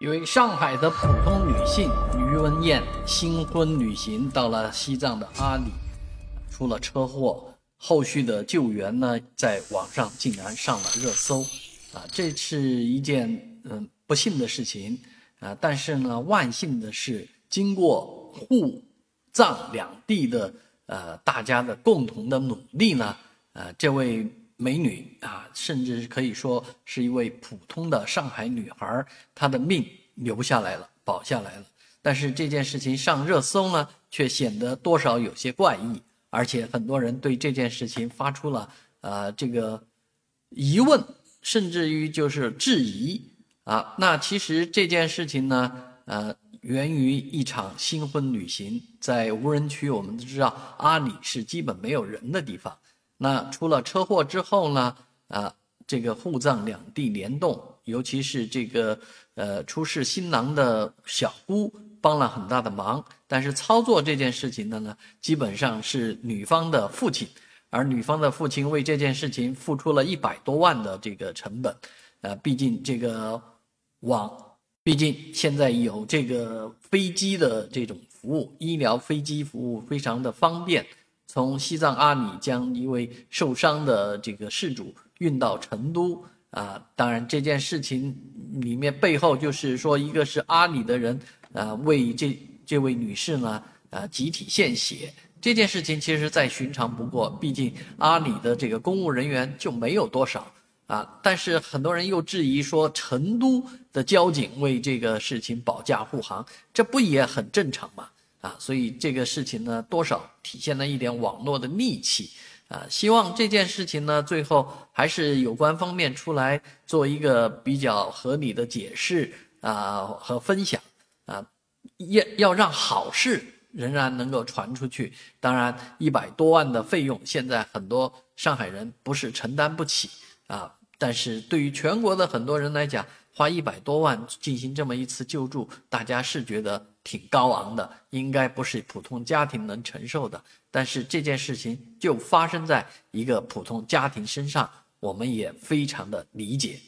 一位上海的普通女性于文艳新婚旅行到了西藏的阿里，出了车祸，后续的救援呢，在网上竟然上了热搜，啊，这是一件嗯不幸的事情。啊，但是呢，万幸的是，经过沪藏两地的呃大家的共同的努力呢，呃，这位美女啊，甚至可以说是一位普通的上海女孩，她的命。留下来了，保下来了。但是这件事情上热搜呢，却显得多少有些怪异，而且很多人对这件事情发出了呃这个疑问，甚至于就是质疑啊。那其实这件事情呢，呃，源于一场新婚旅行，在无人区。我们都知道阿里是基本没有人的地方。那出了车祸之后呢，啊。这个沪藏两地联动，尤其是这个呃出事新郎的小姑帮了很大的忙，但是操作这件事情的呢，基本上是女方的父亲，而女方的父亲为这件事情付出了一百多万的这个成本，呃，毕竟这个网，毕竟现在有这个飞机的这种服务，医疗飞机服务非常的方便，从西藏阿里将一位受伤的这个事主。运到成都啊，当然这件事情里面背后就是说，一个是阿里的人啊为这这位女士呢啊集体献血，这件事情其实再寻常不过，毕竟阿里的这个公务人员就没有多少啊，但是很多人又质疑说，成都的交警为这个事情保驾护航，这不也很正常吗？啊，所以这个事情呢，多少体现了一点网络的戾气。啊，希望这件事情呢，最后还是有关方面出来做一个比较合理的解释啊和分享啊，要要让好事仍然能够传出去。当然，一百多万的费用，现在很多上海人不是承担不起啊，但是对于全国的很多人来讲，花一百多万进行这么一次救助，大家是觉得。挺高昂的，应该不是普通家庭能承受的。但是这件事情就发生在一个普通家庭身上，我们也非常的理解。